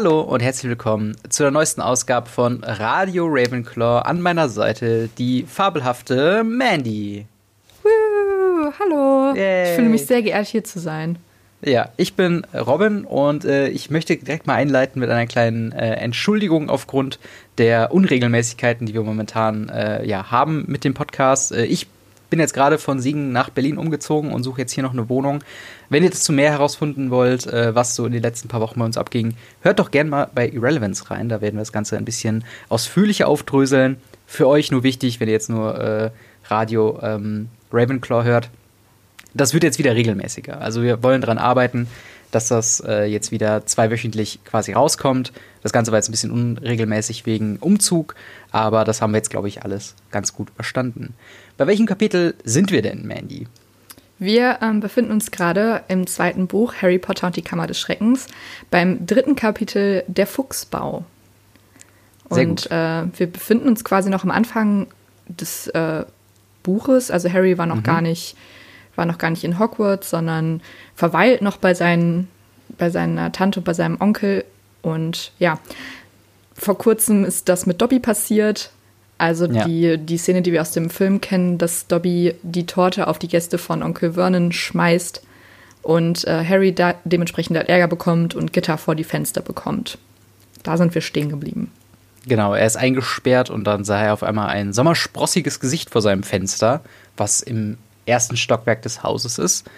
Hallo und herzlich willkommen zu der neuesten Ausgabe von Radio Ravenclaw. An meiner Seite die fabelhafte Mandy. Woo, hallo. Yay. Ich fühle mich sehr geehrt, hier zu sein. Ja, ich bin Robin und äh, ich möchte direkt mal einleiten mit einer kleinen äh, Entschuldigung aufgrund der Unregelmäßigkeiten, die wir momentan äh, ja, haben mit dem Podcast. Äh, ich bin jetzt gerade von Siegen nach Berlin umgezogen und suche jetzt hier noch eine Wohnung. Wenn ihr dazu mehr herausfinden wollt, äh, was so in den letzten paar Wochen bei uns abging, hört doch gerne mal bei Irrelevance rein. Da werden wir das Ganze ein bisschen ausführlicher aufdröseln. Für euch nur wichtig, wenn ihr jetzt nur äh, Radio ähm, Ravenclaw hört. Das wird jetzt wieder regelmäßiger. Also wir wollen daran arbeiten, dass das äh, jetzt wieder zweiwöchentlich quasi rauskommt. Das Ganze war jetzt ein bisschen unregelmäßig wegen Umzug, aber das haben wir jetzt, glaube ich, alles ganz gut verstanden. Bei welchem Kapitel sind wir denn, Mandy? Wir ähm, befinden uns gerade im zweiten Buch Harry Potter und die Kammer des Schreckens beim dritten Kapitel Der Fuchsbau. Und äh, wir befinden uns quasi noch am Anfang des äh, Buches. Also Harry war noch mhm. gar nicht war noch gar nicht in Hogwarts, sondern verweilt noch bei, seinen, bei seiner Tante und bei seinem Onkel. Und ja, vor kurzem ist das mit Dobby passiert. Also ja. die, die Szene, die wir aus dem Film kennen, dass Dobby die Torte auf die Gäste von Onkel Vernon schmeißt und äh, Harry da dementsprechend halt Ärger bekommt und Gitter vor die Fenster bekommt. Da sind wir stehen geblieben. Genau, er ist eingesperrt und dann sah er auf einmal ein sommersprossiges Gesicht vor seinem Fenster, was im ersten Stockwerk des Hauses ist.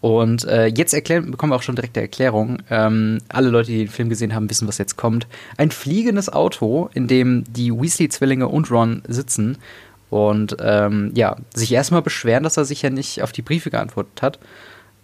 Und äh, jetzt erklären, bekommen wir auch schon direkte Erklärung. Ähm, alle Leute, die den Film gesehen haben, wissen, was jetzt kommt. Ein fliegendes Auto, in dem die Weasley-Zwillinge und Ron sitzen und ähm, ja, sich erstmal beschweren, dass er sich ja nicht auf die Briefe geantwortet hat.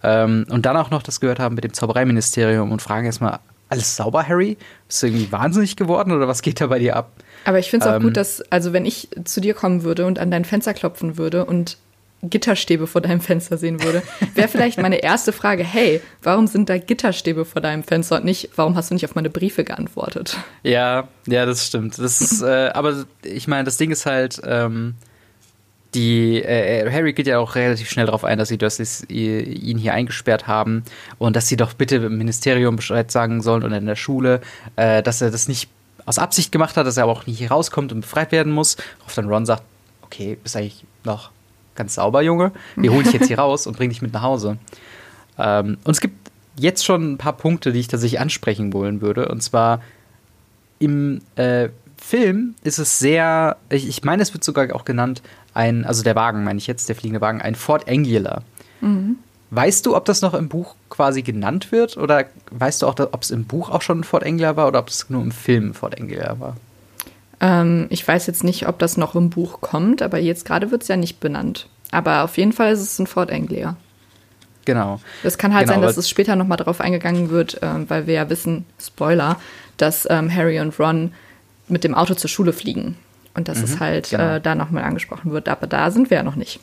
Ähm, und dann auch noch das gehört haben mit dem Zaubereiministerium und fragen erstmal, alles sauber, Harry? Bist du irgendwie wahnsinnig geworden oder was geht da bei dir ab? Aber ich finde es auch ähm, gut, dass, also wenn ich zu dir kommen würde und an dein Fenster klopfen würde und Gitterstäbe vor deinem Fenster sehen würde, wäre vielleicht meine erste Frage, hey, warum sind da Gitterstäbe vor deinem Fenster und nicht, warum hast du nicht auf meine Briefe geantwortet? Ja, ja, das stimmt. Das ist, äh, aber ich meine, das Ding ist halt, ähm, die äh, Harry geht ja auch relativ schnell darauf ein, dass sie Dursleys ihn hier eingesperrt haben und dass sie doch bitte im Ministerium Bescheid sagen sollen und in der Schule, äh, dass er das nicht aus Absicht gemacht hat, dass er aber auch nicht hier rauskommt und befreit werden muss. Worauf dann Ron sagt, okay, bist eigentlich noch ganz sauber, Junge. Wir holen dich jetzt hier raus und bringen dich mit nach Hause. Ähm, und es gibt jetzt schon ein paar Punkte, die ich tatsächlich ansprechen wollen würde. Und zwar im äh, Film ist es sehr, ich, ich meine, es wird sogar auch genannt, ein, also der Wagen, meine ich jetzt, der fliegende Wagen, ein Ford Angular. Mhm. Weißt du, ob das noch im Buch quasi genannt wird? Oder weißt du auch, ob es im Buch auch schon ein Ford Angular war oder ob es nur im Film ein Ford Angular war? Ähm, ich weiß jetzt nicht, ob das noch im Buch kommt, aber jetzt gerade wird es ja nicht benannt. Aber auf jeden Fall ist es ein Fort Anglia. Genau. Es kann halt genau, sein, dass es später nochmal drauf eingegangen wird, äh, weil wir ja wissen, Spoiler, dass ähm, Harry und Ron mit dem Auto zur Schule fliegen. Und dass mhm, es halt genau. äh, da nochmal angesprochen wird. Aber da sind wir ja noch nicht.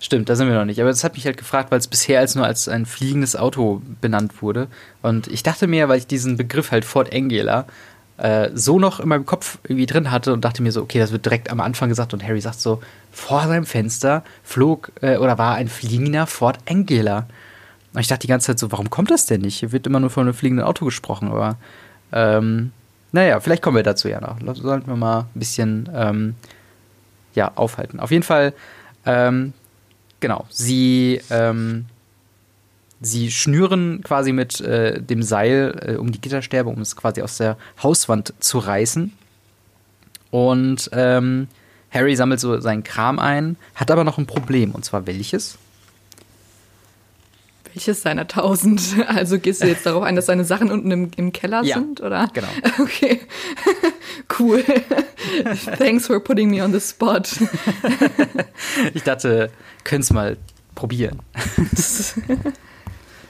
Stimmt, da sind wir noch nicht. Aber das hat mich halt gefragt, weil es bisher als nur als ein fliegendes Auto benannt wurde. Und ich dachte mir, weil ich diesen Begriff halt Fort Angela äh, so noch in meinem Kopf irgendwie drin hatte und dachte mir so, okay, das wird direkt am Anfang gesagt und Harry sagt so, vor seinem Fenster flog äh, oder war ein fliegender Ford Angela. Und ich dachte die ganze Zeit so, warum kommt das denn nicht? Hier wird immer nur von einem fliegenden Auto gesprochen, aber ähm, naja, vielleicht kommen wir dazu ja noch. Sollten wir mal ein bisschen ähm, ja, aufhalten. Auf jeden Fall, ähm, genau, sie ähm, Sie schnüren quasi mit äh, dem Seil äh, um die Gitterstäbe, um es quasi aus der Hauswand zu reißen. Und ähm, Harry sammelt so seinen Kram ein, hat aber noch ein Problem. Und zwar welches? Welches seiner tausend? Also gehst du jetzt darauf ein, dass seine Sachen unten im, im Keller ja, sind, oder? Genau. Okay. cool. Thanks for putting me on the spot. ich dachte, könnt's mal probieren.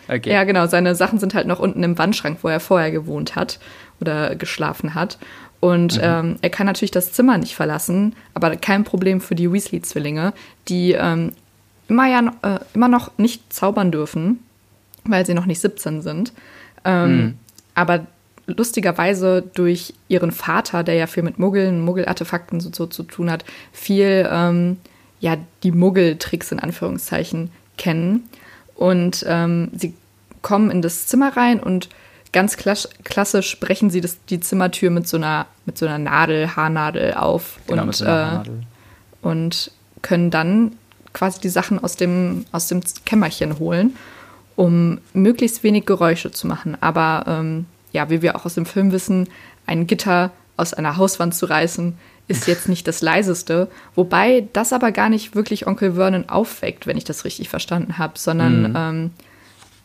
Okay. Ja, genau. Seine Sachen sind halt noch unten im Wandschrank, wo er vorher gewohnt hat oder geschlafen hat. Und mhm. ähm, er kann natürlich das Zimmer nicht verlassen, aber kein Problem für die Weasley-Zwillinge, die ähm, immer, ja, äh, immer noch nicht zaubern dürfen, weil sie noch nicht 17 sind. Ähm, mhm. Aber lustigerweise durch ihren Vater, der ja viel mit Muggeln, Muggelartefakten so, so zu tun hat, viel ähm, ja, die Muggeltricks in Anführungszeichen kennen. Und ähm, sie kommen in das Zimmer rein und ganz klassisch brechen sie das, die Zimmertür mit so einer, mit so einer Nadel, Haarnadel auf genau, und, so äh, und können dann quasi die Sachen aus dem, aus dem Kämmerchen holen, um möglichst wenig Geräusche zu machen. Aber ähm, ja, wie wir auch aus dem Film wissen, ein Gitter aus einer Hauswand zu reißen, ist jetzt nicht das leiseste. Wobei das aber gar nicht wirklich Onkel Vernon aufweckt, wenn ich das richtig verstanden habe, sondern, mhm. ähm,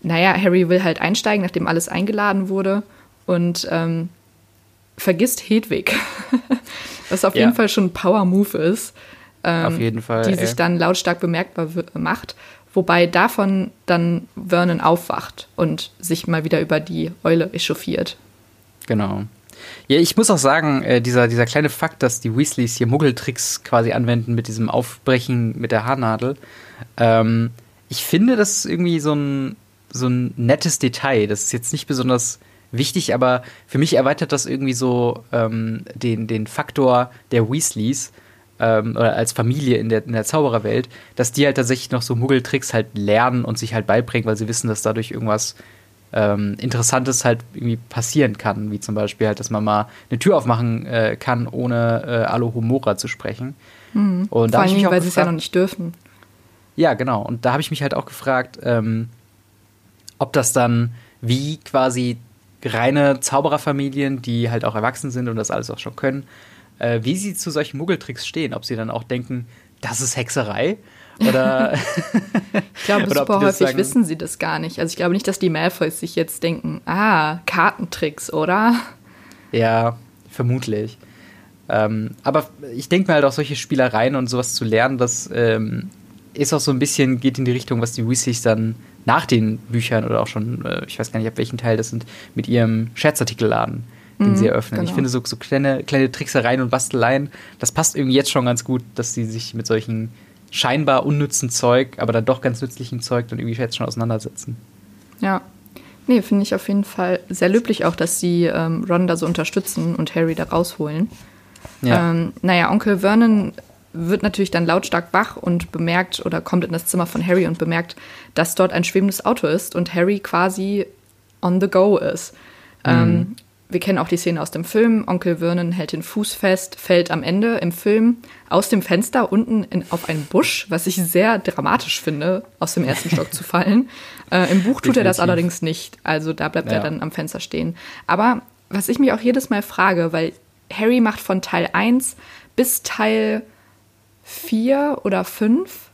naja, Harry will halt einsteigen, nachdem alles eingeladen wurde und ähm, vergisst Hedwig. Was auf ja. jeden Fall schon ein Power-Move ist. Ähm, auf jeden Fall. Die ey. sich dann lautstark bemerkbar macht. Wobei davon dann Vernon aufwacht und sich mal wieder über die Eule echauffiert. Genau. Ja, ich muss auch sagen, äh, dieser, dieser kleine Fakt, dass die Weasleys hier Muggeltricks quasi anwenden mit diesem Aufbrechen mit der Haarnadel, ähm, ich finde, das ist irgendwie so ein, so ein nettes Detail. Das ist jetzt nicht besonders wichtig, aber für mich erweitert das irgendwie so ähm, den, den Faktor der Weasleys ähm, oder als Familie in der, in der Zaubererwelt, dass die halt tatsächlich noch so Muggeltricks halt lernen und sich halt beibringen, weil sie wissen, dass dadurch irgendwas ähm, Interessantes halt irgendwie passieren kann, wie zum Beispiel halt, dass man mal eine Tür aufmachen äh, kann, ohne äh, Alohomora zu sprechen. Mhm. Und Vor allem, weil sie es ja noch nicht dürfen. Ja, genau. Und da habe ich mich halt auch gefragt, ähm, ob das dann wie quasi reine Zaubererfamilien, die halt auch erwachsen sind und das alles auch schon können, äh, wie sie zu solchen Muggeltricks stehen. Ob sie dann auch denken, das ist Hexerei oder ich glaube, super häufig sagen, wissen sie das gar nicht. Also ich glaube nicht, dass die Malfoys sich jetzt denken, ah, Kartentricks, oder? Ja, vermutlich. Ähm, aber ich denke mir halt auch solche Spielereien und sowas zu lernen, das ähm, ist auch so ein bisschen, geht in die Richtung, was die Weasleys dann nach den Büchern oder auch schon, äh, ich weiß gar nicht, ab welchen Teil das sind, mit ihrem Scherzartikel laden, den mhm, sie eröffnen. Genau. Ich finde so, so kleine, kleine Tricksereien und Basteleien, das passt irgendwie jetzt schon ganz gut, dass sie sich mit solchen scheinbar unnützen Zeug, aber dann doch ganz nützlichen Zeug dann irgendwie jetzt schon auseinandersetzen. Ja. Nee, finde ich auf jeden Fall sehr löblich auch, dass sie ähm, Ron da so unterstützen und Harry da rausholen. Ja. Ähm, naja, Onkel Vernon wird natürlich dann lautstark wach und bemerkt oder kommt in das Zimmer von Harry und bemerkt, dass dort ein schwebendes Auto ist und Harry quasi on the go ist. Mhm. Ähm, wir kennen auch die Szene aus dem Film. Onkel Vernon hält den Fuß fest, fällt am Ende im Film aus dem Fenster unten in, auf einen Busch, was ich sehr dramatisch finde, aus dem ersten Stock zu fallen. Äh, Im Buch tut er das allerdings nicht. Also da bleibt ja. er dann am Fenster stehen. Aber was ich mich auch jedes Mal frage, weil Harry macht von Teil 1 bis Teil 4 oder 5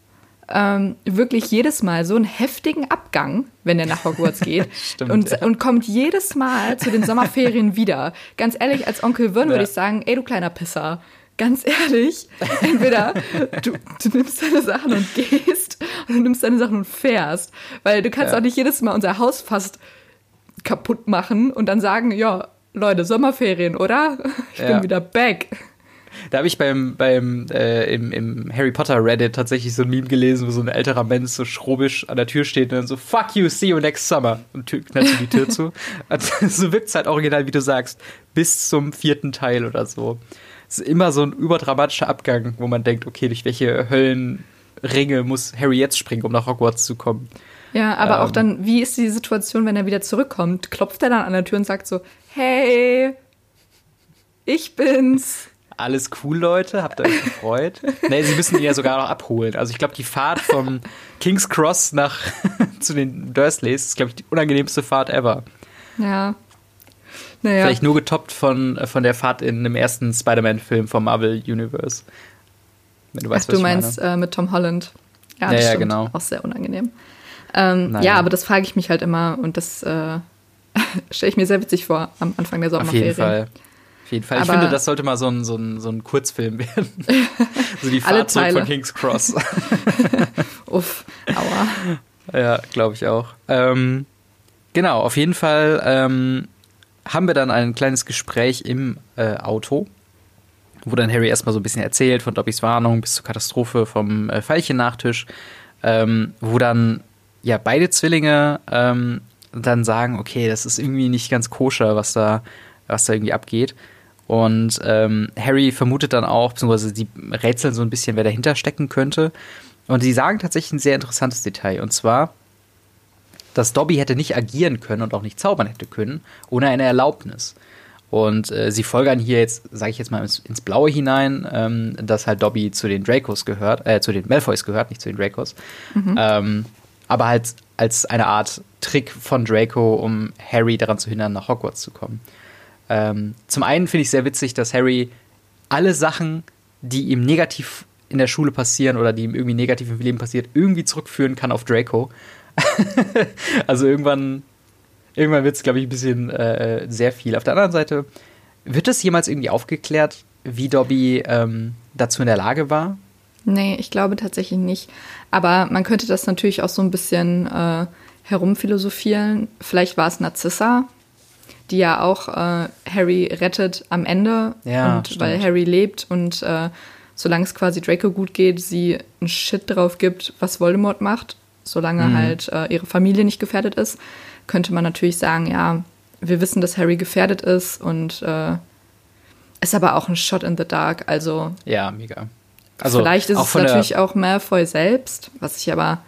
ähm, wirklich jedes Mal so einen heftigen Abgang, wenn er nach Hogwarts geht. Stimmt, und, ja. und kommt jedes Mal zu den Sommerferien wieder. Ganz ehrlich, als Onkel Vern ja. würde ich sagen, ey du kleiner Pisser. Ganz ehrlich, entweder du, du, nimmst deine Sachen und gehst oder du nimmst deine Sachen und fährst. Weil du kannst ja. auch nicht jedes Mal unser Haus fast kaputt machen und dann sagen, ja, Leute, Sommerferien, oder? Ich bin wieder back. Da habe ich beim, beim äh, im, im Harry Potter Reddit tatsächlich so ein Meme gelesen, wo so ein älterer Mensch so schrobisch an der Tür steht und dann so, fuck you, see you next summer. Und knallt so die Tür zu. Also, so wirkt es halt original, wie du sagst, bis zum vierten Teil oder so. Es ist immer so ein überdramatischer Abgang, wo man denkt, okay, durch welche Höllenringe muss Harry jetzt springen, um nach Hogwarts zu kommen. Ja, aber ähm, auch dann, wie ist die Situation, wenn er wieder zurückkommt? Klopft er dann an der Tür und sagt so, hey, ich bin's alles cool, Leute, habt ihr euch gefreut? nee, sie müssen ihn ja sogar noch abholen. Also ich glaube, die Fahrt vom King's Cross nach zu den Dursleys ist, glaube ich, die unangenehmste Fahrt ever. Ja. Naja. Vielleicht nur getoppt von, von der Fahrt in dem ersten Spider-Man-Film vom Marvel Universe. Wenn du weißt, Ach, was du meinst äh, mit Tom Holland. Ja, ja, ja genau. Auch sehr unangenehm. Ähm, ja, aber das frage ich mich halt immer und das äh, stelle ich mir sehr witzig vor am Anfang der Sommerferien. Auf jeden Fall. Auf jeden Fall. Aber ich finde, das sollte mal so ein, so ein, so ein Kurzfilm werden. so die Fahrt zurück von King's Cross. Uff, aua. Ja, glaube ich auch. Ähm, genau, auf jeden Fall ähm, haben wir dann ein kleines Gespräch im äh, Auto, wo dann Harry erstmal so ein bisschen erzählt, von Dobbys Warnung bis zur Katastrophe vom äh, Veilchen-Nachtisch, ähm, wo dann ja beide Zwillinge ähm, dann sagen, okay, das ist irgendwie nicht ganz koscher, was da, was da irgendwie abgeht. Und ähm, Harry vermutet dann auch, beziehungsweise die rätseln so ein bisschen, wer dahinter stecken könnte. Und sie sagen tatsächlich ein sehr interessantes Detail. Und zwar, dass Dobby hätte nicht agieren können und auch nicht zaubern hätte können, ohne eine Erlaubnis. Und äh, sie folgern hier jetzt, sage ich jetzt mal, ins, ins Blaue hinein, ähm, dass halt Dobby zu den Dracos gehört, äh, zu den Malfoys gehört, nicht zu den Dracos. Mhm. Ähm, aber halt als eine Art Trick von Draco, um Harry daran zu hindern, nach Hogwarts zu kommen. Ähm, zum einen finde ich sehr witzig, dass Harry alle Sachen, die ihm negativ in der Schule passieren oder die ihm irgendwie negativ im Leben passiert, irgendwie zurückführen kann auf Draco. also irgendwann, irgendwann wird es, glaube ich, ein bisschen äh, sehr viel. Auf der anderen Seite, wird es jemals irgendwie aufgeklärt, wie Dobby ähm, dazu in der Lage war? Nee, ich glaube tatsächlich nicht. Aber man könnte das natürlich auch so ein bisschen äh, herumphilosophieren. Vielleicht war es Narzissa, die ja auch äh, Harry rettet am Ende. Ja, und stimmt. weil Harry lebt und äh, solange es quasi Draco gut geht, sie einen Shit drauf gibt, was Voldemort macht, solange mhm. halt äh, ihre Familie nicht gefährdet ist, könnte man natürlich sagen, ja, wir wissen, dass Harry gefährdet ist und äh, ist aber auch ein Shot in the Dark, also. Ja, mega. Also vielleicht ist es natürlich auch Malfoy selbst, was ich aber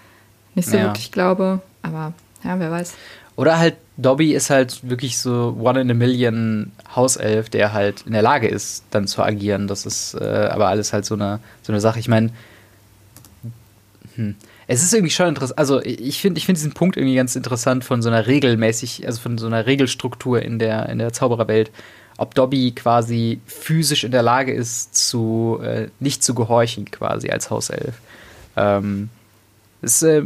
nicht so ja. wirklich glaube, aber ja, wer weiß. Oder halt, Dobby ist halt wirklich so One in a Million Hauself, der halt in der Lage ist, dann zu agieren. Das ist äh, aber alles halt so eine, so eine Sache. Ich meine, hm. es ist irgendwie schon interessant. Also, ich finde ich find diesen Punkt irgendwie ganz interessant von so einer regelmäßig, also von so einer Regelstruktur in der, in der Zaubererwelt. Ob Dobby quasi physisch in der Lage ist, zu, äh, nicht zu gehorchen, quasi als Hauself. Ähm, es, äh,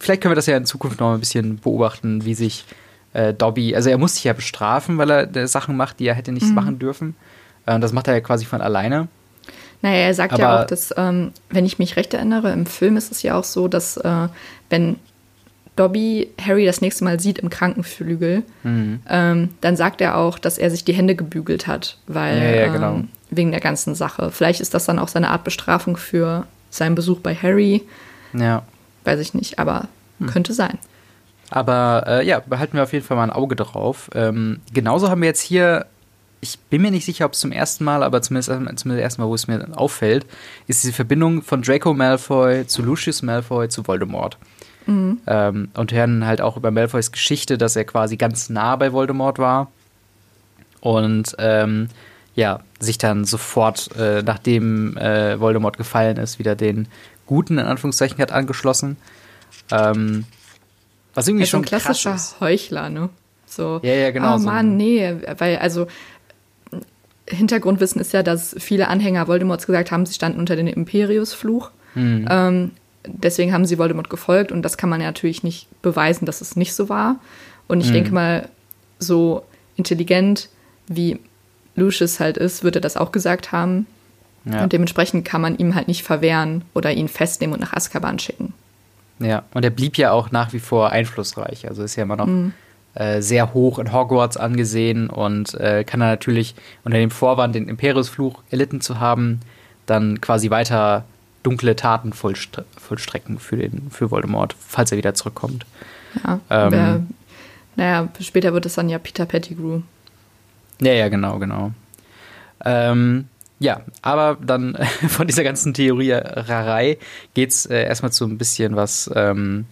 vielleicht können wir das ja in Zukunft noch ein bisschen beobachten, wie sich äh, Dobby, also er muss sich ja bestrafen, weil er äh, Sachen macht, die er hätte nicht mhm. machen dürfen. Äh, das macht er ja quasi von alleine. Naja, er sagt Aber ja auch, dass, ähm, wenn ich mich recht erinnere, im Film ist es ja auch so, dass äh, wenn Dobby Harry das nächste Mal sieht im Krankenflügel, mhm. ähm, dann sagt er auch, dass er sich die Hände gebügelt hat, weil ja, ja, genau. ähm, wegen der ganzen Sache. Vielleicht ist das dann auch seine Art Bestrafung für seinen Besuch bei Harry. Ja. Weiß ich nicht, aber hm. könnte sein. Aber äh, ja, behalten wir auf jeden Fall mal ein Auge drauf. Ähm, genauso haben wir jetzt hier, ich bin mir nicht sicher, ob es zum ersten Mal, aber zumindest, zumindest das erste Mal, wo es mir auffällt, ist diese Verbindung von Draco Malfoy zu Lucius Malfoy zu Voldemort. Mhm. Ähm, und hören halt auch über Malfoys Geschichte, dass er quasi ganz nah bei Voldemort war. Und ähm, ja, sich dann sofort, äh, nachdem äh, Voldemort gefallen ist, wieder den Guten, in Anführungszeichen, hat angeschlossen. Ähm, was irgendwie schon ein klassischer krass ist. Heuchler, ne? So, ja, ja, genau. Oh Mann, nee, weil also Hintergrundwissen ist ja, dass viele Anhänger Voldemorts gesagt haben, sie standen unter dem Imperiusfluch. Mhm. Ähm, deswegen haben sie Voldemort gefolgt und das kann man ja natürlich nicht beweisen, dass es nicht so war. Und ich mhm. denke mal, so intelligent wie Lucius halt ist, würde er das auch gesagt haben. Ja. Und dementsprechend kann man ihm halt nicht verwehren oder ihn festnehmen und nach Azkaban schicken. Ja, und er blieb ja auch nach wie vor einflussreich. Also ist ja immer noch mhm. äh, sehr hoch in Hogwarts angesehen und äh, kann er natürlich unter dem Vorwand, den Imperiusfluch erlitten zu haben, dann quasi weiter dunkle Taten vollstre vollstrecken für, den, für Voldemort, falls er wieder zurückkommt. Ja, ähm, wer, naja, später wird es dann ja Peter Pettigrew. Ja, ja, genau, genau. Ähm, ja, aber dann von dieser ganzen Theoriererei geht es äh, erstmal zu ein bisschen was ähm,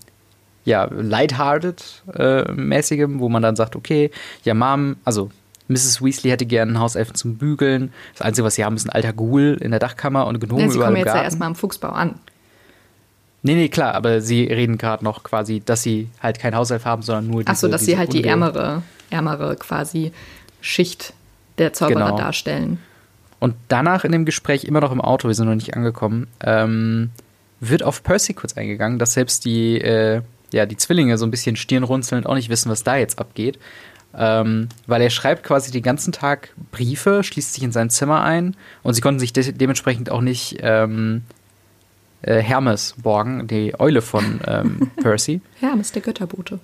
ja, lighthearted-mäßigem, äh, wo man dann sagt, okay, ja, Mom, also Mrs. Weasley hätte gerne einen Hauselfen zum Bügeln. Das Einzige, was sie haben, ist ein alter Ghoul in der Dachkammer und Gnome ja, sie kommen jetzt ja erstmal am Fuchsbau an. Nee, nee, klar, aber sie reden gerade noch quasi, dass sie halt kein Hauself haben, sondern nur diese Ach so, dass sie halt die ärmere, ärmere quasi Schicht der Zauberer genau. darstellen. Und danach in dem Gespräch, immer noch im Auto, wir sind noch nicht angekommen, ähm, wird auf Percy kurz eingegangen, dass selbst die, äh, ja, die Zwillinge so ein bisschen stirnrunzelnd auch nicht wissen, was da jetzt abgeht. Ähm, weil er schreibt quasi den ganzen Tag Briefe, schließt sich in sein Zimmer ein und sie konnten sich de dementsprechend auch nicht ähm, äh, Hermes borgen, die Eule von ähm, Percy. Hermes, der Götterbote.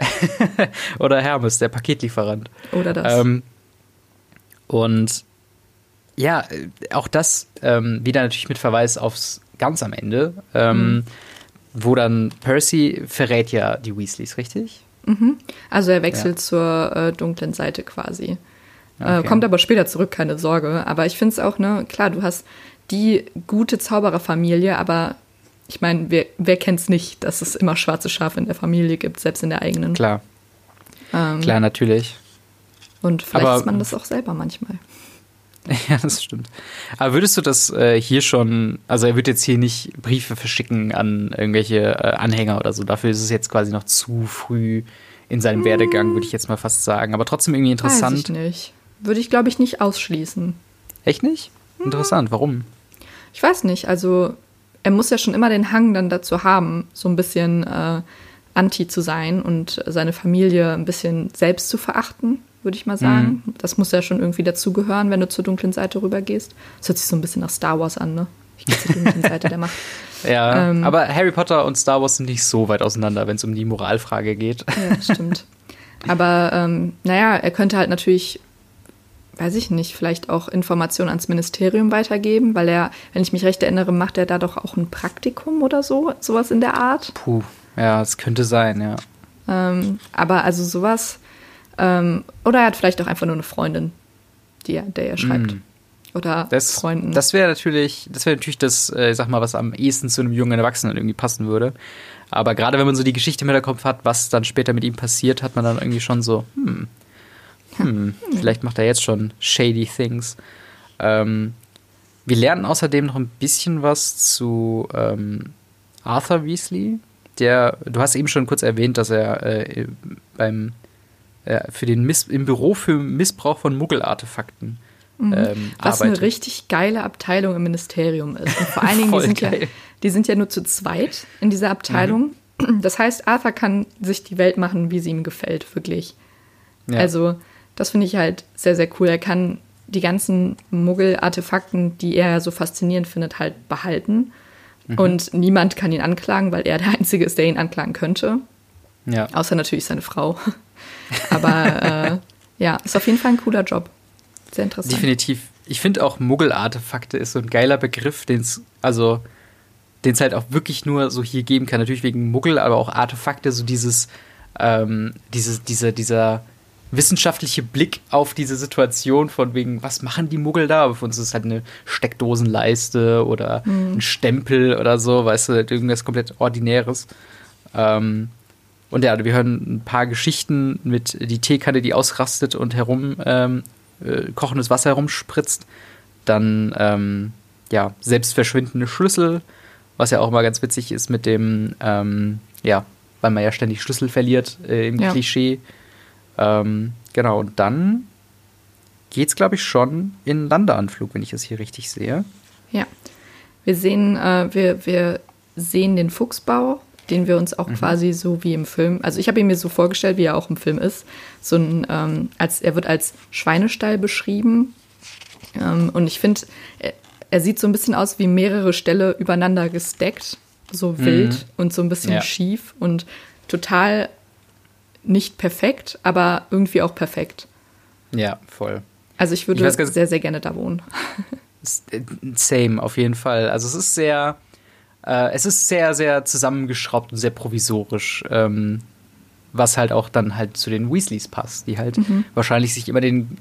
Oder Hermes, der Paketlieferant. Oder das. Ähm, und ja, äh, auch das ähm, wieder natürlich mit Verweis aufs ganz am Ende, ähm, mhm. wo dann Percy verrät ja die Weasleys, richtig? Mhm. Also er wechselt ja. zur äh, dunklen Seite quasi. Äh, okay. Äh, kommt aber später zurück, keine Sorge. Aber ich finde es auch, ne, klar, du hast die gute Zaubererfamilie, aber ich meine, wer, wer kennt es nicht, dass es immer schwarze Schafe in der Familie gibt, selbst in der eigenen. Klar. Ähm, Klar, natürlich. Und vielleicht Aber, ist man das auch selber manchmal. Ja, das stimmt. Aber würdest du das äh, hier schon, also er wird jetzt hier nicht Briefe verschicken an irgendwelche äh, Anhänger oder so, dafür ist es jetzt quasi noch zu früh in seinem hm. Werdegang, würde ich jetzt mal fast sagen. Aber trotzdem irgendwie interessant. Weiß ich nicht. Würde ich, glaube ich, nicht ausschließen. Echt nicht? Hm. Interessant, warum? Ich weiß nicht, also er muss ja schon immer den Hang dann dazu haben, so ein bisschen äh, anti zu sein und seine Familie ein bisschen selbst zu verachten würde ich mal sagen. Mhm. Das muss ja schon irgendwie dazugehören, wenn du zur dunklen Seite rübergehst. Das hört sich so ein bisschen nach Star Wars an, ne? Ich gehe zur dunklen Seite der Macht. Ja, ähm, aber Harry Potter und Star Wars sind nicht so weit auseinander, wenn es um die Moralfrage geht. Ja, stimmt. Aber ähm, naja, er könnte halt natürlich, weiß ich nicht, vielleicht auch Informationen ans Ministerium weitergeben, weil er, wenn ich mich recht erinnere, macht er da doch auch ein Praktikum oder so, sowas in der Art. Puh, ja, es könnte sein, ja. Ähm, aber also sowas ähm, oder er hat vielleicht auch einfach nur eine Freundin, die er, der er schreibt. Mm. Oder das, Freunden. Das wäre natürlich, das wäre natürlich das, äh, sag mal, was am ehesten zu einem jungen Erwachsenen irgendwie passen würde. Aber gerade wenn man so die Geschichte mit der Kopf hat, was dann später mit ihm passiert, hat man dann irgendwie schon so, hm, hm, hm. vielleicht macht er jetzt schon shady things. Ähm, wir lernen außerdem noch ein bisschen was zu ähm, Arthur Weasley. Der, du hast eben schon kurz erwähnt, dass er äh, beim äh, für den Miss im Büro für Missbrauch von Muggelartefakten. Mhm. Ähm, Was arbeitet. eine richtig geile Abteilung im Ministerium ist. Und vor allen Dingen, die sind, ja, die sind ja nur zu zweit in dieser Abteilung. Mhm. Das heißt, Arthur kann sich die Welt machen, wie sie ihm gefällt, wirklich. Ja. Also, das finde ich halt sehr, sehr cool. Er kann die ganzen Muggel-Artefakten, die er so faszinierend findet, halt behalten. Mhm. Und niemand kann ihn anklagen, weil er der Einzige ist, der ihn anklagen könnte. Ja. Außer natürlich seine Frau. Aber äh, ja, ist auf jeden Fall ein cooler Job. Sehr interessant. Definitiv. Ich finde auch Muggel-Artefakte ist so ein geiler Begriff, den es, also, den es halt auch wirklich nur so hier geben kann. Natürlich wegen Muggel, aber auch Artefakte, so dieses, ähm, dieses, dieser, dieser wissenschaftliche Blick auf diese Situation von wegen, was machen die Muggel da? Aber für uns ist es halt eine Steckdosenleiste oder mhm. ein Stempel oder so, weißt du, irgendwas komplett Ordinäres. Ähm, und ja, wir hören ein paar Geschichten mit die Teekanne, die ausrastet und herum ähm, äh, kochendes Wasser herumspritzt. Dann ähm, ja, selbstverschwindende Schlüssel, was ja auch mal ganz witzig ist mit dem, ähm, ja, weil man ja ständig Schlüssel verliert äh, im ja. Klischee. Ähm, genau, und dann geht es, glaube ich, schon in Landeanflug, wenn ich es hier richtig sehe. Ja. Wir sehen, äh, wir, wir sehen den Fuchsbau den wir uns auch mhm. quasi so wie im Film, also ich habe ihn mir so vorgestellt, wie er auch im Film ist. So ein, ähm, als, er wird als Schweinestall beschrieben. Ähm, und ich finde, er, er, sieht so ein bisschen aus wie mehrere Ställe übereinander gesteckt, so mhm. wild und so ein bisschen ja. schief und total nicht perfekt, aber irgendwie auch perfekt. Ja, voll. Also ich würde ich sehr, sehr gerne da wohnen. Äh, same, auf jeden Fall. Also es ist sehr, äh, es ist sehr, sehr zusammengeschraubt und sehr provisorisch. Ähm, was halt auch dann halt zu den Weasleys passt, die halt mhm. wahrscheinlich sich immer den,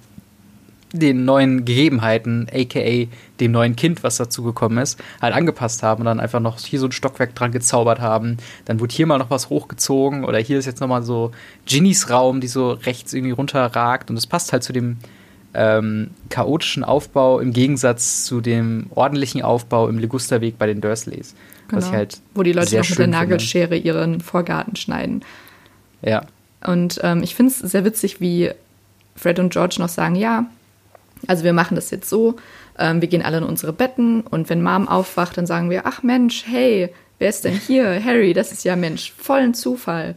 den neuen Gegebenheiten, aka dem neuen Kind, was dazugekommen ist, halt angepasst haben und dann einfach noch hier so ein Stockwerk dran gezaubert haben. Dann wurde hier mal noch was hochgezogen oder hier ist jetzt noch mal so Ginnys Raum, die so rechts irgendwie runterragt und es passt halt zu dem ähm, chaotischen Aufbau im Gegensatz zu dem ordentlichen Aufbau im Ligusterweg bei den Dursleys. Genau. Was ich halt Wo die Leute noch mit der Nagelschere finde. ihren Vorgarten schneiden. Ja. Und ähm, ich finde es sehr witzig, wie Fred und George noch sagen, ja, also wir machen das jetzt so, ähm, wir gehen alle in unsere Betten und wenn Mom aufwacht, dann sagen wir, ach Mensch, hey, wer ist denn hier? Harry, das ist ja Mensch, vollen Zufall.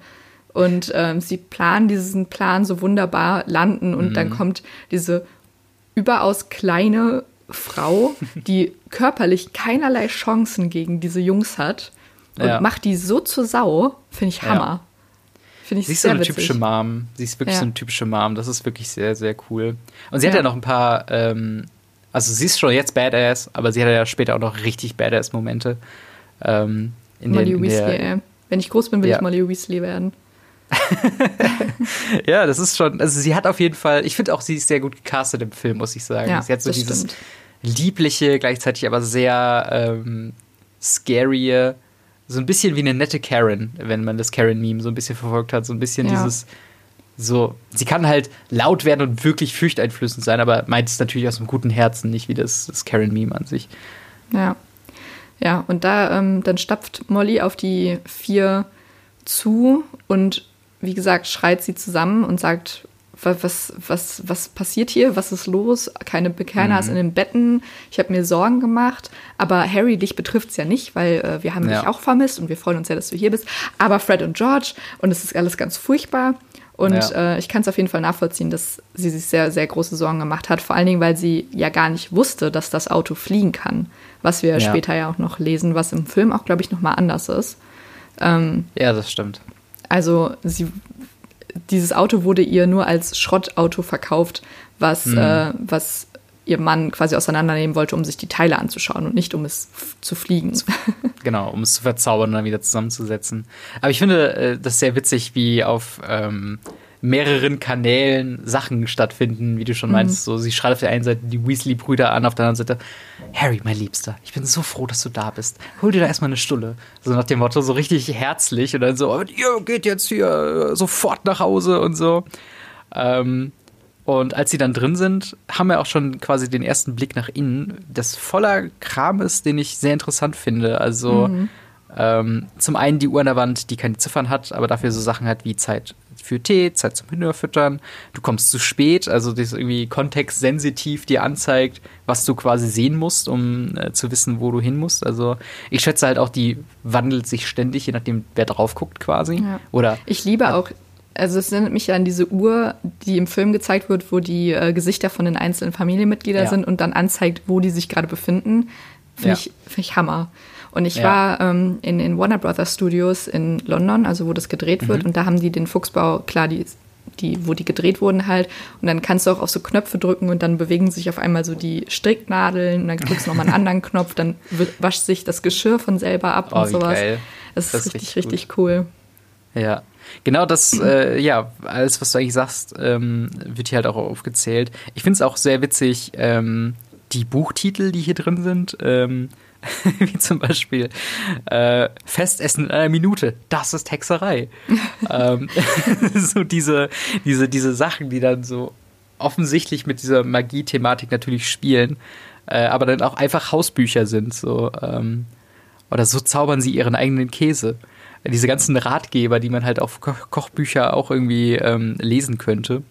Und ähm, sie planen diesen Plan so wunderbar landen und mhm. dann kommt diese überaus kleine Frau, die körperlich keinerlei Chancen gegen diese Jungs hat und ja. macht die so zur Sau, finde ich Hammer. Ja. Finde ich Sie ist so eine witzig. typische Mom. Sie ist wirklich ja. so eine typische Mom. Das ist wirklich sehr, sehr cool. Und sie hat ja noch ein paar, ähm, also sie ist schon jetzt Badass, aber sie hat ja später auch noch richtig Badass-Momente. Ähm, Molly Weasley, ey. Wenn ich groß bin, will ich Molly Weasley werden. ja, das ist schon, also sie hat auf jeden Fall, ich finde auch, sie ist sehr gut gecastet im Film, muss ich sagen. Ja, sie hat so dieses stimmt. liebliche, gleichzeitig aber sehr ähm, scary so ein bisschen wie eine nette Karen, wenn man das Karen-Meme so ein bisschen verfolgt hat. So ein bisschen ja. dieses, so, sie kann halt laut werden und wirklich fürchteinflößend sein, aber meint es natürlich aus einem guten Herzen, nicht wie das, das Karen-Meme an sich. Ja. Ja, und da, ähm, dann stapft Molly auf die vier zu und wie gesagt, schreit sie zusammen und sagt, was, was, was passiert hier? Was ist los? Keine Bekerner mhm. in den Betten. Ich habe mir Sorgen gemacht. Aber Harry, dich betrifft es ja nicht, weil äh, wir haben ja. dich auch vermisst und wir freuen uns ja, dass du hier bist. Aber Fred und George und es ist alles ganz furchtbar. Und ja. äh, ich kann es auf jeden Fall nachvollziehen, dass sie sich sehr, sehr große Sorgen gemacht hat. Vor allen Dingen, weil sie ja gar nicht wusste, dass das Auto fliegen kann. Was wir ja. später ja auch noch lesen, was im Film auch, glaube ich, nochmal anders ist. Ähm, ja, das stimmt. Also sie dieses Auto wurde ihr nur als Schrottauto verkauft, was, mhm. äh, was ihr Mann quasi auseinandernehmen wollte, um sich die Teile anzuschauen und nicht um es zu fliegen. Genau, um es zu verzaubern und dann wieder zusammenzusetzen. Aber ich finde äh, das sehr witzig, wie auf ähm, mehreren Kanälen Sachen stattfinden, wie du schon mhm. meinst. So, sie schreit auf der einen Seite die Weasley-Brüder an, auf der anderen Seite, Harry, mein Liebster, ich bin so froh, dass du da bist. Hol dir da erstmal eine Stulle. So nach dem Motto, so richtig herzlich und dann so, ihr geht jetzt hier sofort nach Hause und so. Ähm, und als sie dann drin sind, haben wir auch schon quasi den ersten Blick nach innen, das voller Kram ist, den ich sehr interessant finde. Also mhm. ähm, zum einen die Uhr an der Wand, die keine Ziffern hat, aber dafür so Sachen hat wie Zeit für Tee, Zeit zum Hühnerfüttern, du kommst zu spät, also das irgendwie kontextsensitiv dir anzeigt, was du quasi sehen musst, um äh, zu wissen, wo du hin musst. Also ich schätze halt auch, die wandelt sich ständig, je nachdem, wer drauf guckt quasi. Ja. Oder ich liebe auch also es erinnert mich an diese Uhr, die im Film gezeigt wird, wo die äh, Gesichter von den einzelnen Familienmitgliedern ja. sind und dann anzeigt, wo die sich gerade befinden. Finde ja. ich, find ich Hammer. Und ich ja. war ähm, in den Warner Brothers Studios in London, also wo das gedreht wird, mhm. und da haben die den Fuchsbau, klar, die, die, wo die gedreht wurden halt. Und dann kannst du auch auf so Knöpfe drücken und dann bewegen sich auf einmal so die Stricknadeln und dann drückst du nochmal einen anderen Knopf, dann wascht sich das Geschirr von selber ab oh, und sowas. Geil. Das, das ist richtig, richtig, richtig cool. Ja. Genau das, äh, ja, alles, was du eigentlich sagst, ähm, wird hier halt auch aufgezählt. Ich finde es auch sehr witzig, ähm, die Buchtitel, die hier drin sind. Ähm, wie zum Beispiel äh, Festessen in einer Minute, das ist Hexerei. ähm, so diese, diese, diese Sachen, die dann so offensichtlich mit dieser Magie-Thematik natürlich spielen, äh, aber dann auch einfach Hausbücher sind. So, ähm, oder so zaubern sie ihren eigenen Käse. Diese ganzen Ratgeber, die man halt auf Ko Kochbücher auch irgendwie ähm, lesen könnte.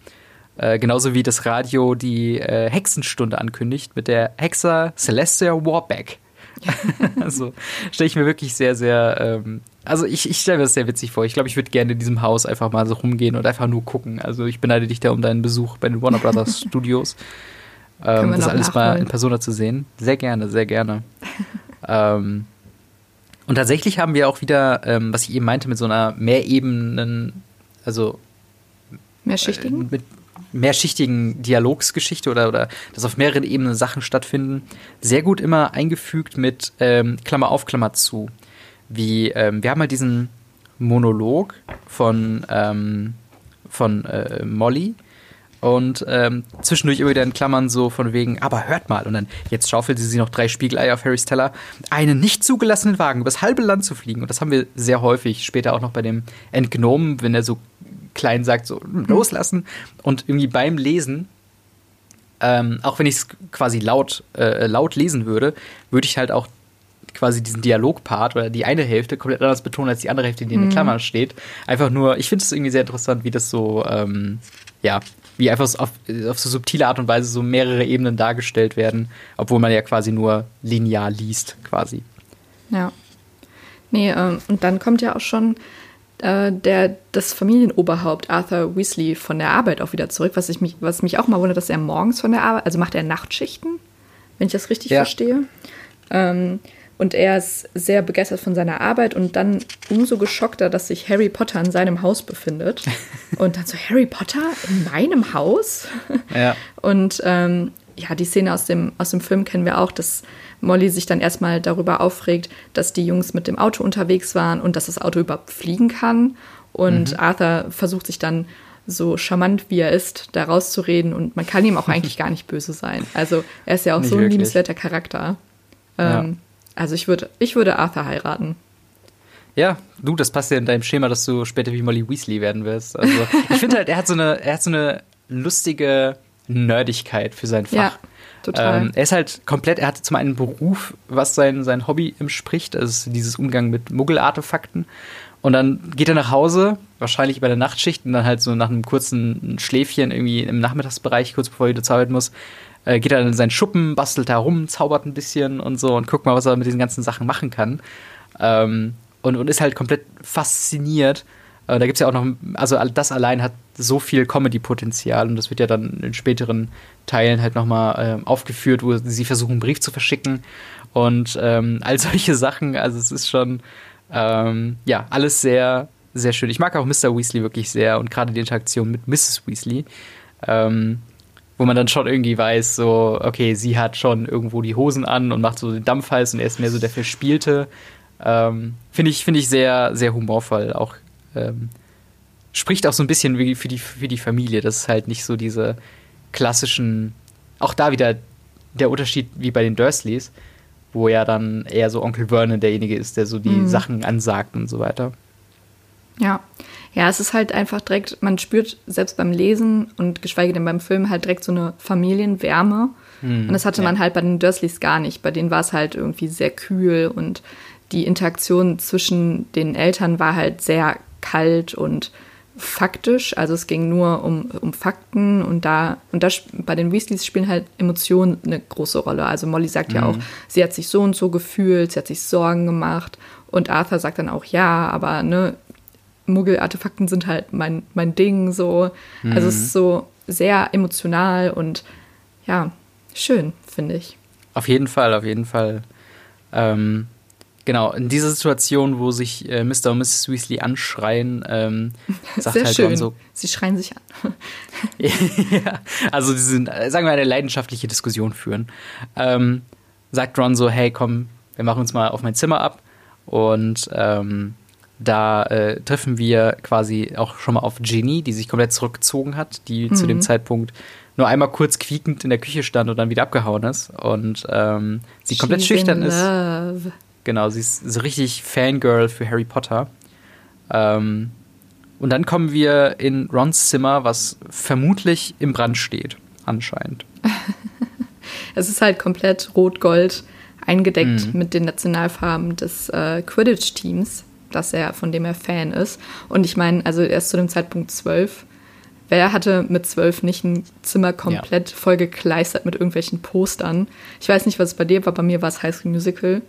Äh, genauso wie das Radio die äh, Hexenstunde ankündigt mit der Hexer Celestia Warbeck. also stelle ich mir wirklich sehr, sehr. Ähm, also ich, ich stelle mir das sehr witzig vor. Ich glaube, ich würde gerne in diesem Haus einfach mal so rumgehen und einfach nur gucken. Also ich beneide dich da um deinen Besuch bei den Warner Brothers Studios. Ähm, das alles nachholen. mal in Persona zu sehen. Sehr gerne, sehr gerne. ähm, und tatsächlich haben wir auch wieder, ähm, was ich eben meinte, mit so einer mehrebenen, also mehrschichtigen? Äh, mit mehrschichtigen Dialogsgeschichte oder, oder dass auf mehreren Ebenen Sachen stattfinden, sehr gut immer eingefügt mit ähm, Klammer auf, Klammer zu. Wie, ähm, wir haben halt diesen Monolog von, ähm, von äh, Molly, und ähm, zwischendurch immer wieder in Klammern so von wegen, aber hört mal. Und dann, jetzt schaufelt sie sich noch drei Spiegeleier auf Harrys Teller, einen nicht zugelassenen Wagen übers halbe Land zu fliegen. Und das haben wir sehr häufig, später auch noch bei dem Entgnomen, wenn er so klein sagt, so hm, loslassen. Und irgendwie beim Lesen, ähm, auch wenn ich es quasi laut, äh, laut lesen würde, würde ich halt auch quasi diesen Dialogpart oder die eine Hälfte komplett anders betonen als die andere Hälfte, die in den mhm. Klammern steht. Einfach nur, ich finde es irgendwie sehr interessant, wie das so, ähm, ja, wie einfach auf, auf so subtile Art und Weise so mehrere Ebenen dargestellt werden, obwohl man ja quasi nur linear liest, quasi. Ja. Nee, ähm, und dann kommt ja auch schon äh, der, das Familienoberhaupt Arthur Weasley von der Arbeit auch wieder zurück, was, ich mich, was mich auch mal wundert, dass er morgens von der Arbeit, also macht er Nachtschichten, wenn ich das richtig ja. verstehe. Ähm, und er ist sehr begeistert von seiner Arbeit und dann umso geschockter, dass sich Harry Potter in seinem Haus befindet. Und dann so, Harry Potter in meinem Haus? Ja. Und ähm, ja, die Szene aus dem, aus dem Film kennen wir auch, dass Molly sich dann erstmal darüber aufregt, dass die Jungs mit dem Auto unterwegs waren und dass das Auto überhaupt fliegen kann. Und mhm. Arthur versucht sich dann so charmant wie er ist, da rauszureden und man kann ihm auch eigentlich gar nicht böse sein. Also er ist ja auch nicht so ein wirklich. liebenswerter Charakter. Ähm, ja. Also ich würde, ich würde Arthur heiraten. Ja, du, das passt ja in deinem Schema, dass du später wie Molly Weasley werden wirst. Also, ich finde halt, er hat so eine, er hat so eine lustige Nerdigkeit für sein Fach. Ja, total. Ähm, er ist halt komplett, er hat zum einen einen Beruf, was sein, sein Hobby entspricht, also dieses Umgang mit Muggelartefakten. Und dann geht er nach Hause, wahrscheinlich bei der Nachtschicht, und dann halt so nach einem kurzen Schläfchen irgendwie im Nachmittagsbereich, kurz bevor er wieder zur Arbeit muss, äh, geht er in seinen Schuppen, bastelt da rum, zaubert ein bisschen und so und guckt mal, was er mit diesen ganzen Sachen machen kann. Ähm, und, und ist halt komplett fasziniert. Äh, da gibt es ja auch noch, also das allein hat so viel Comedy-Potenzial und das wird ja dann in späteren Teilen halt nochmal äh, aufgeführt, wo sie versuchen, einen Brief zu verschicken und ähm, all solche Sachen. Also es ist schon, ähm, ja, alles sehr, sehr schön. Ich mag auch Mr. Weasley wirklich sehr und gerade die Interaktion mit Mrs. Weasley. Ähm, wo man dann schon irgendwie weiß, so, okay, sie hat schon irgendwo die Hosen an und macht so den Dampf heiß und er ist mehr so der Verspielte. Ähm, Finde ich, find ich sehr, sehr humorvoll. Auch ähm, spricht auch so ein bisschen wie für die, für die Familie. Das ist halt nicht so diese klassischen, auch da wieder der Unterschied wie bei den Dursleys, wo ja dann eher so Onkel Vernon derjenige ist, der so die mhm. Sachen ansagt und so weiter. Ja. Ja, es ist halt einfach direkt, man spürt selbst beim Lesen und geschweige denn beim Film halt direkt so eine Familienwärme. Mhm. Und das hatte ja. man halt bei den Dursleys gar nicht. Bei denen war es halt irgendwie sehr kühl und die Interaktion zwischen den Eltern war halt sehr kalt und faktisch, also es ging nur um, um Fakten und da, und da bei den Weasleys spielen halt Emotionen eine große Rolle. Also Molly sagt mhm. ja auch, sie hat sich so und so gefühlt, sie hat sich Sorgen gemacht und Arthur sagt dann auch, ja, aber ne, Muggel-Artefakten sind halt mein, mein Ding, so. Mhm. Also es ist so sehr emotional und ja, schön, finde ich. Auf jeden Fall, auf jeden Fall. Ähm, Genau, in dieser Situation, wo sich äh, Mr. und Mrs. Weasley anschreien, ähm, sagt Sehr halt schön. so. Sie schreien sich an. ja, also sie sind, äh, sagen wir, eine leidenschaftliche Diskussion führen. Ähm, sagt Ron so, hey, komm, wir machen uns mal auf mein Zimmer ab. Und ähm, da äh, treffen wir quasi auch schon mal auf Ginny, die sich komplett zurückgezogen hat, die mhm. zu dem mhm. Zeitpunkt nur einmal kurz quiekend in der Küche stand und dann wieder abgehauen ist. Und ähm, sie She's komplett schüchtern ist. Genau, sie ist so richtig Fangirl für Harry Potter. Ähm, und dann kommen wir in Rons Zimmer, was vermutlich im Brand steht, anscheinend. es ist halt komplett rot-gold eingedeckt mhm. mit den Nationalfarben des äh, Quidditch-Teams, das er, von dem er Fan ist. Und ich meine, also er ist zu dem Zeitpunkt zwölf. Wer hatte mit zwölf nicht ein Zimmer komplett ja. voll gekleistert mit irgendwelchen Postern? Ich weiß nicht, was es bei dir war, bei mir war es High School Musical.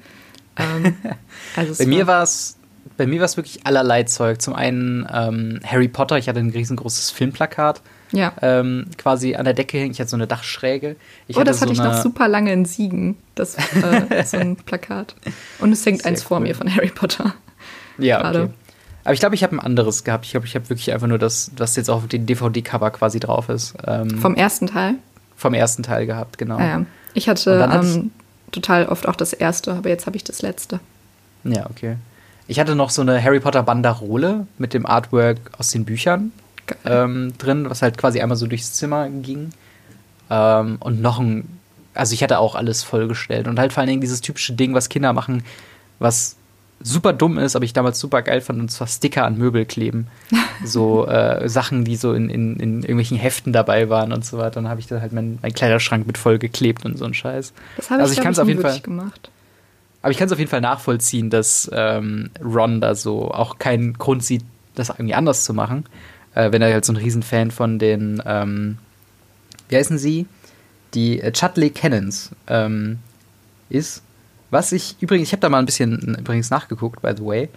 Ähm, also bei, mir war es, bei mir war es wirklich allerlei Zeug. Zum einen ähm, Harry Potter, ich hatte ein riesengroßes Filmplakat. Ja. Ähm, quasi an der Decke hängen. Ich hatte so eine Dachschräge. Ich oh, das hatte so ich noch super lange in Siegen, das äh, so ein Plakat. Und es hängt Sehr eins cool. vor mir von Harry Potter. Ja, Gerade. okay. Aber ich glaube, ich habe ein anderes gehabt. Ich glaube, ich habe wirklich einfach nur das, was jetzt auf dem DVD-Cover quasi drauf ist. Ähm, vom ersten Teil? Vom ersten Teil gehabt, genau. Ah, ja. Ich hatte ähm, total oft auch das erste, aber jetzt habe ich das letzte. Ja, okay. Ich hatte noch so eine Harry Potter Banderole mit dem Artwork aus den Büchern ähm, drin, was halt quasi einmal so durchs Zimmer ging. Ähm, und noch ein, also ich hatte auch alles vollgestellt und halt vor allen Dingen dieses typische Ding, was Kinder machen, was super dumm ist, aber ich damals super geil fand, und zwar Sticker an Möbel kleben. so äh, Sachen, die so in, in, in, irgendwelchen Heften dabei waren und so weiter. Dann habe ich da halt meinen mein Kleiderschrank mit voll geklebt und so ein Scheiß. Das habe also ich, ich auf jeden Fall gemacht. Aber ich kann es auf jeden Fall nachvollziehen, dass ähm, Ron da so auch keinen Grund sieht, das irgendwie anders zu machen. Äh, wenn er halt so ein Riesenfan von den, ähm, wie heißen sie? Die äh, Chudley Cannons ähm, ist. Was ich übrigens, ich habe da mal ein bisschen übrigens nachgeguckt, by the way.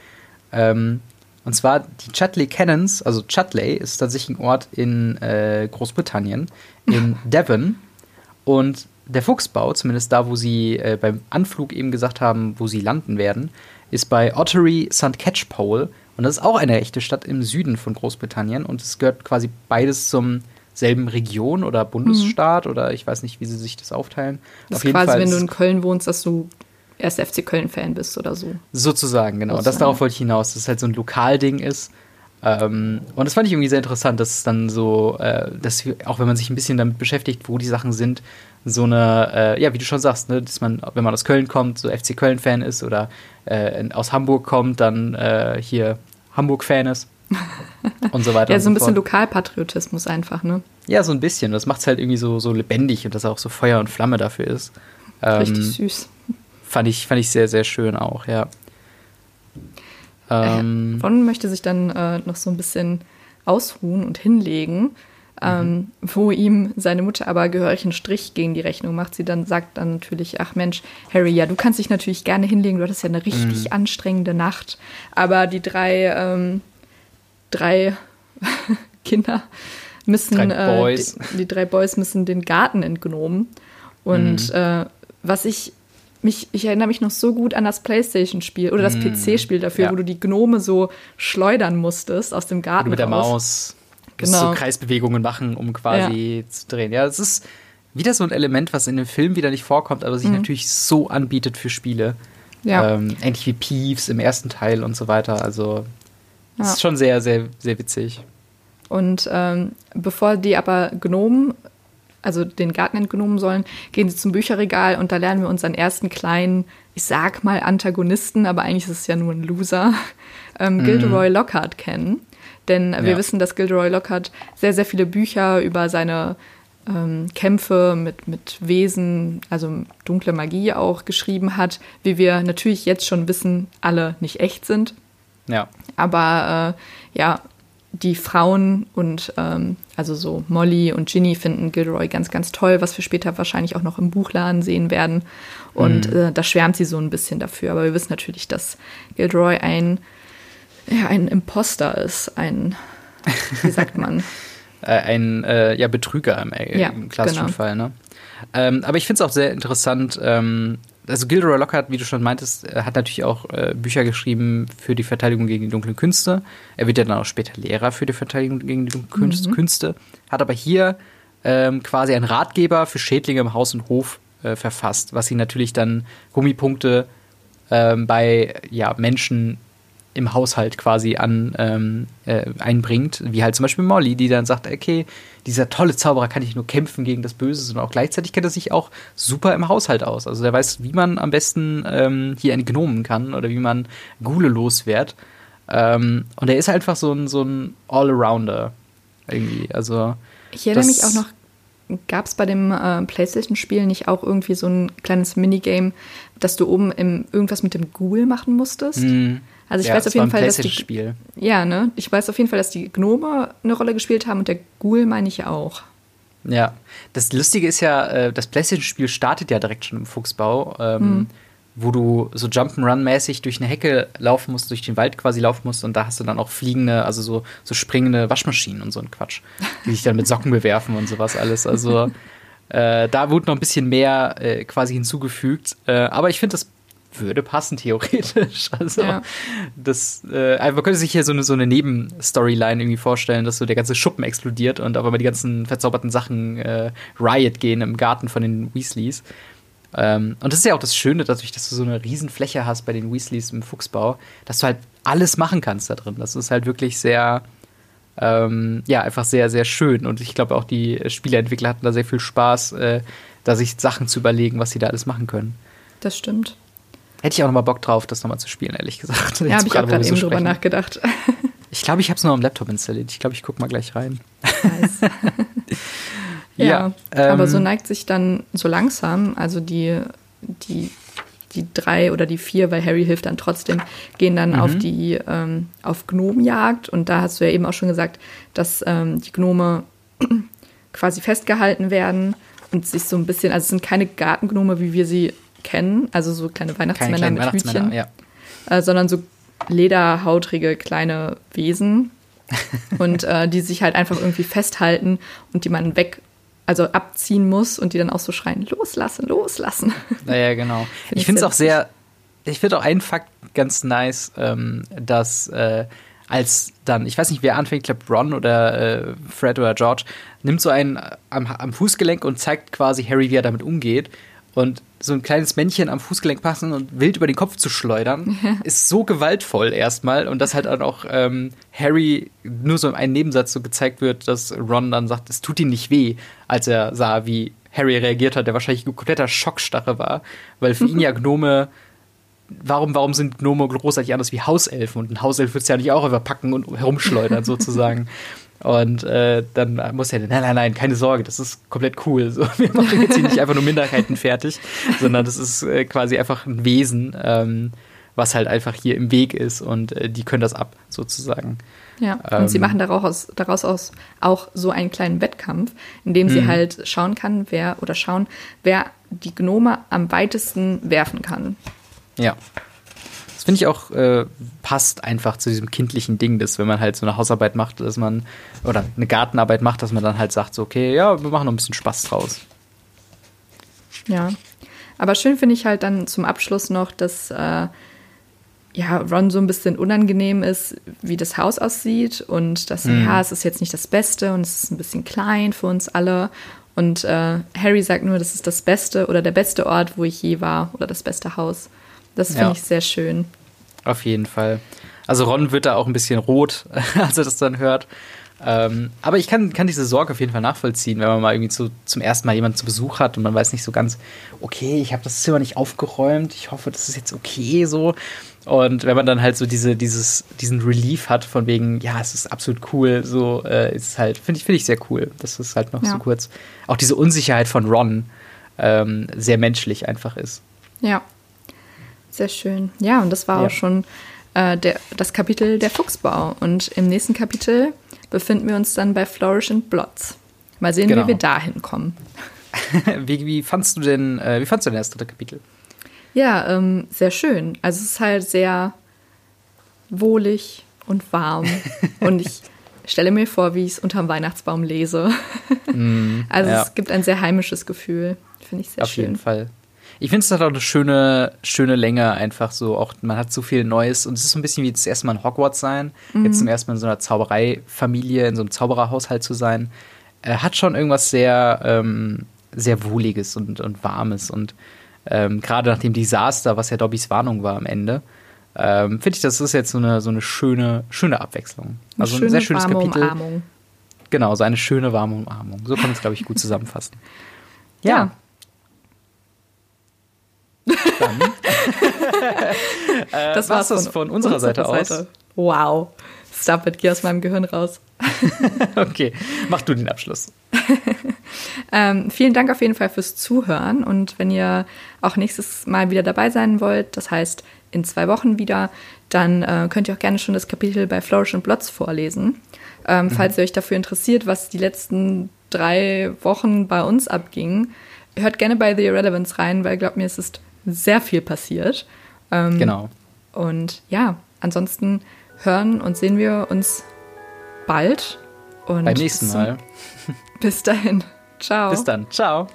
Ähm, und zwar die Chudley Cannons, also Chudley ist tatsächlich ein Ort in äh, Großbritannien, in Devon. Und der Fuchsbau, zumindest da, wo sie äh, beim Anflug eben gesagt haben, wo sie landen werden, ist bei Ottery St. Catchpole. Und das ist auch eine echte Stadt im Süden von Großbritannien. Und es gehört quasi beides zum selben Region oder Bundesstaat mhm. oder ich weiß nicht, wie sie sich das aufteilen. Das Auf ist quasi, Fall wenn du in Köln wohnst, dass du erst FC Köln-Fan bist oder so. Sozusagen, genau. Das darauf wollte ich hinaus, dass es halt so ein Lokalding ist. Ähm, und das fand ich irgendwie sehr interessant, dass es dann so, äh, dass auch wenn man sich ein bisschen damit beschäftigt, wo die Sachen sind, so eine, äh, ja, wie du schon sagst, ne, dass man, wenn man aus Köln kommt, so FC Köln-Fan ist oder äh, aus Hamburg kommt, dann äh, hier Hamburg-Fan ist. und so weiter. ja, so ein bisschen. Lokalpatriotismus einfach, ne? Ja, so ein bisschen. Das macht es halt irgendwie so, so lebendig und dass auch so Feuer und Flamme dafür ist. Ähm, Richtig süß. Fand ich, fand ich sehr, sehr schön auch, ja. Ähm, Ron möchte sich dann äh, noch so ein bisschen ausruhen und hinlegen, ähm, mhm. wo ihm seine Mutter aber gehörig einen Strich gegen die Rechnung macht. Sie dann sagt dann natürlich, ach Mensch, Harry, ja, du kannst dich natürlich gerne hinlegen, du hattest ja eine richtig mhm. anstrengende Nacht. Aber die drei, ähm, drei Kinder müssen, drei äh, die, die, drei Boys müssen den Garten entgnomen. Und mhm. äh, was ich mich, ich erinnere mich noch so gut an das Playstation-Spiel oder das mm, PC-Spiel dafür, ja. wo du die Gnome so schleudern musstest aus dem Garten. mit der Maus genau. so Kreisbewegungen machen, um quasi ja. zu drehen. Ja, es ist wieder so ein Element, was in dem Film wieder nicht vorkommt, aber sich mhm. natürlich so anbietet für Spiele. Ja. Ähm, ähnlich wie Peeves im ersten Teil und so weiter. Also, es ja. ist schon sehr, sehr, sehr witzig. Und ähm, bevor die aber Gnomen also den Garten entgenommen sollen, gehen sie zum Bücherregal und da lernen wir unseren ersten kleinen, ich sag mal Antagonisten, aber eigentlich ist es ja nur ein Loser, ähm, mm. Gilderoy Lockhart kennen. Denn ja. wir wissen, dass Gilderoy Lockhart sehr, sehr viele Bücher über seine ähm, Kämpfe mit, mit Wesen, also dunkle Magie auch geschrieben hat, wie wir natürlich jetzt schon wissen, alle nicht echt sind. Ja. Aber äh, ja, die Frauen und ähm, also so Molly und Ginny finden Gilroy ganz, ganz toll, was wir später wahrscheinlich auch noch im Buchladen sehen werden. Und mhm. äh, da schwärmt sie so ein bisschen dafür. Aber wir wissen natürlich, dass Gilroy ein, ja, ein Imposter ist, ein, wie sagt man? Äh, ein äh, ja, Betrüger im, äh, ja, im klassischen genau. Fall. Ne? Ähm, aber ich finde es auch sehr interessant, ähm, also Gilderoy Lockhart, wie du schon meintest, äh, hat natürlich auch äh, Bücher geschrieben für die Verteidigung gegen die dunklen Künste. Er wird ja dann auch später Lehrer für die Verteidigung gegen die dunklen mhm. Künste, hat aber hier ähm, quasi einen Ratgeber für Schädlinge im Haus und Hof äh, verfasst, was ihn natürlich dann Gummipunkte ähm, bei ja, Menschen im Haushalt quasi an ähm, äh, einbringt, wie halt zum Beispiel Molly, die dann sagt, okay, dieser tolle Zauberer kann nicht nur kämpfen gegen das Böse, sondern auch gleichzeitig kennt er sich auch super im Haushalt aus. Also der weiß, wie man am besten ähm, hier entgnomen kann oder wie man Gule loswert. Ähm, und er ist einfach so ein, so ein Allrounder irgendwie. Also ich erinnere mich auch noch, gab es bei dem äh, PlayStation-Spiel nicht auch irgendwie so ein kleines Minigame, dass du oben im, irgendwas mit dem Ghoul machen musstest? Mm. Also ich ja, weiß auf jeden Fall, dass die Spiel. Ja, ne? Ich weiß auf jeden Fall, dass die Gnome eine Rolle gespielt haben und der Ghoul meine ich auch. Ja, das Lustige ist ja, äh, das PlayStation-Spiel startet ja direkt schon im Fuchsbau, ähm, hm. wo du so Jump'n'Run-mäßig durch eine Hecke laufen musst, durch den Wald quasi laufen musst und da hast du dann auch fliegende, also so, so springende Waschmaschinen und so ein Quatsch, die sich dann mit Socken bewerfen und sowas alles. Also äh, da wurde noch ein bisschen mehr äh, quasi hinzugefügt. Äh, aber ich finde das würde passen, theoretisch. Also, ja. das, äh, man könnte sich hier so eine, so eine Nebenstoryline irgendwie vorstellen, dass so der ganze Schuppen explodiert und auf einmal die ganzen verzauberten Sachen äh, Riot gehen im Garten von den Weasleys. Ähm, und das ist ja auch das Schöne, dadurch, dass du so eine Riesenfläche hast bei den Weasleys im Fuchsbau, dass du halt alles machen kannst da drin. Das ist halt wirklich sehr, ähm, ja, einfach sehr, sehr schön. Und ich glaube auch die Spieleentwickler hatten da sehr viel Spaß, äh, da sich Sachen zu überlegen, was sie da alles machen können. Das stimmt. Hätte ich auch noch mal Bock drauf, das nochmal zu spielen, ehrlich gesagt. Ja, habe ich gerade eben so drüber nachgedacht. Ich glaube, ich habe es nur am Laptop installiert. Ich glaube, ich gucke mal gleich rein. Nice. ja, ja ähm, aber so neigt sich dann so langsam, also die, die, die drei oder die vier, weil Harry hilft dann trotzdem, gehen dann mhm. auf die ähm, auf Gnomenjagd und da hast du ja eben auch schon gesagt, dass ähm, die Gnome quasi festgehalten werden und sich so ein bisschen, also es sind keine Gartengnome, wie wir sie kennen, also so kleine Weihnachtsmänner mit Weihnachtsmänner, Hütchen, ja. äh, sondern so lederhautrige kleine Wesen und äh, die sich halt einfach irgendwie festhalten und die man weg, also abziehen muss und die dann auch so schreien, loslassen, loslassen. Naja, genau. Find ich finde es auch sehr, ich finde auch einen Fakt ganz nice, ähm, dass äh, als dann, ich weiß nicht, wer anfängt, ich glaube Ron oder äh, Fred oder George, nimmt so einen am, am Fußgelenk und zeigt quasi Harry, wie er damit umgeht. Und so ein kleines Männchen am Fußgelenk passen und wild über den Kopf zu schleudern, ist so gewaltvoll erstmal. Und dass halt auch ähm, Harry nur so ein Nebensatz so gezeigt wird, dass Ron dann sagt, es tut ihm nicht weh, als er sah, wie Harry reagiert hat, der wahrscheinlich ein kompletter Schockstarre war, weil für ihn ja Gnome warum, warum sind Gnome großartig anders wie Hauselfen? Und ein Hauself wird es ja nicht auch überpacken und herumschleudern sozusagen. Und äh, dann muss er, nein, nein, nein, keine Sorge, das ist komplett cool. So, wir machen jetzt hier nicht einfach nur Minderheiten fertig, sondern das ist äh, quasi einfach ein Wesen, ähm, was halt einfach hier im Weg ist und äh, die können das ab, sozusagen. Ja, und sie ähm, machen daraus, daraus aus auch so einen kleinen Wettkampf, in dem sie mhm. halt schauen kann, wer oder schauen, wer die Gnome am weitesten werfen kann. Ja. Das finde ich auch äh, passt einfach zu diesem kindlichen Ding, dass wenn man halt so eine Hausarbeit macht, dass man oder eine Gartenarbeit macht, dass man dann halt sagt, so, okay, ja, wir machen noch ein bisschen Spaß draus. Ja. Aber schön finde ich halt dann zum Abschluss noch, dass äh, ja, Ron so ein bisschen unangenehm ist, wie das Haus aussieht und dass, mhm. ja, es ist jetzt nicht das Beste und es ist ein bisschen klein für uns alle. Und äh, Harry sagt nur, das ist das Beste oder der beste Ort, wo ich je war oder das beste Haus. Das finde ja. ich sehr schön. Auf jeden Fall. Also Ron wird da auch ein bisschen rot, als er das dann hört. Ähm, aber ich kann, kann diese Sorge auf jeden Fall nachvollziehen, wenn man mal irgendwie zu, zum ersten Mal jemanden zu Besuch hat und man weiß nicht so ganz, okay, ich habe das Zimmer nicht aufgeräumt, ich hoffe, das ist jetzt okay so. Und wenn man dann halt so diese, dieses, diesen Relief hat, von wegen, ja, es ist absolut cool, so äh, ist es halt, finde ich, finde ich sehr cool, dass es halt noch ja. so kurz, auch diese Unsicherheit von Ron ähm, sehr menschlich einfach ist. Ja, sehr schön. Ja, und das war ja. auch schon äh, der, das Kapitel der Fuchsbau. Und im nächsten Kapitel befinden wir uns dann bei Flourish and Blots. Mal sehen, genau. wie wir da hinkommen. wie, wie fandst du denn, äh, wie fandst du denn das dritte Kapitel? Ja, ähm, sehr schön. Also es ist halt sehr wohlig und warm. und ich stelle mir vor, wie ich es unterm Weihnachtsbaum lese. mm, also ja. es gibt ein sehr heimisches Gefühl. Finde ich sehr Auf schön. Auf jeden Fall. Ich finde, es hat auch eine schöne, schöne Länge einfach so. Auch man hat so viel Neues und es ist so ein bisschen wie das erste Mal in Hogwarts sein. Mhm. Jetzt zum ersten Mal in so einer Zaubereifamilie, in so einem Zaubererhaushalt zu sein. Er hat schon irgendwas sehr, ähm, sehr Wohliges und, und Warmes. Und ähm, gerade nach dem Desaster, was ja Dobbys Warnung war am Ende, ähm, finde ich, das ist jetzt so eine, so eine schöne, schöne Abwechslung. Also schöne, ein sehr schönes warme Kapitel. Umarmung. Genau, so eine schöne warme Umarmung. So kann man es, glaube ich, gut zusammenfassen. ja. ja. Dann. äh, das war's von, von unserer Seite aus. Seite. Wow. Stop it, geh aus meinem Gehirn raus. okay, mach du den Abschluss. ähm, vielen Dank auf jeden Fall fürs Zuhören und wenn ihr auch nächstes Mal wieder dabei sein wollt, das heißt in zwei Wochen wieder, dann äh, könnt ihr auch gerne schon das Kapitel bei Flourish and Blots vorlesen. Ähm, mhm. Falls ihr euch dafür interessiert, was die letzten drei Wochen bei uns abging, hört gerne bei The Irrelevance rein, weil glaubt mir, es ist sehr viel passiert. Ähm, genau. Und ja, ansonsten hören und sehen wir uns bald. Und Beim nächsten Mal. Bis dahin. Ciao. Bis dann. Ciao.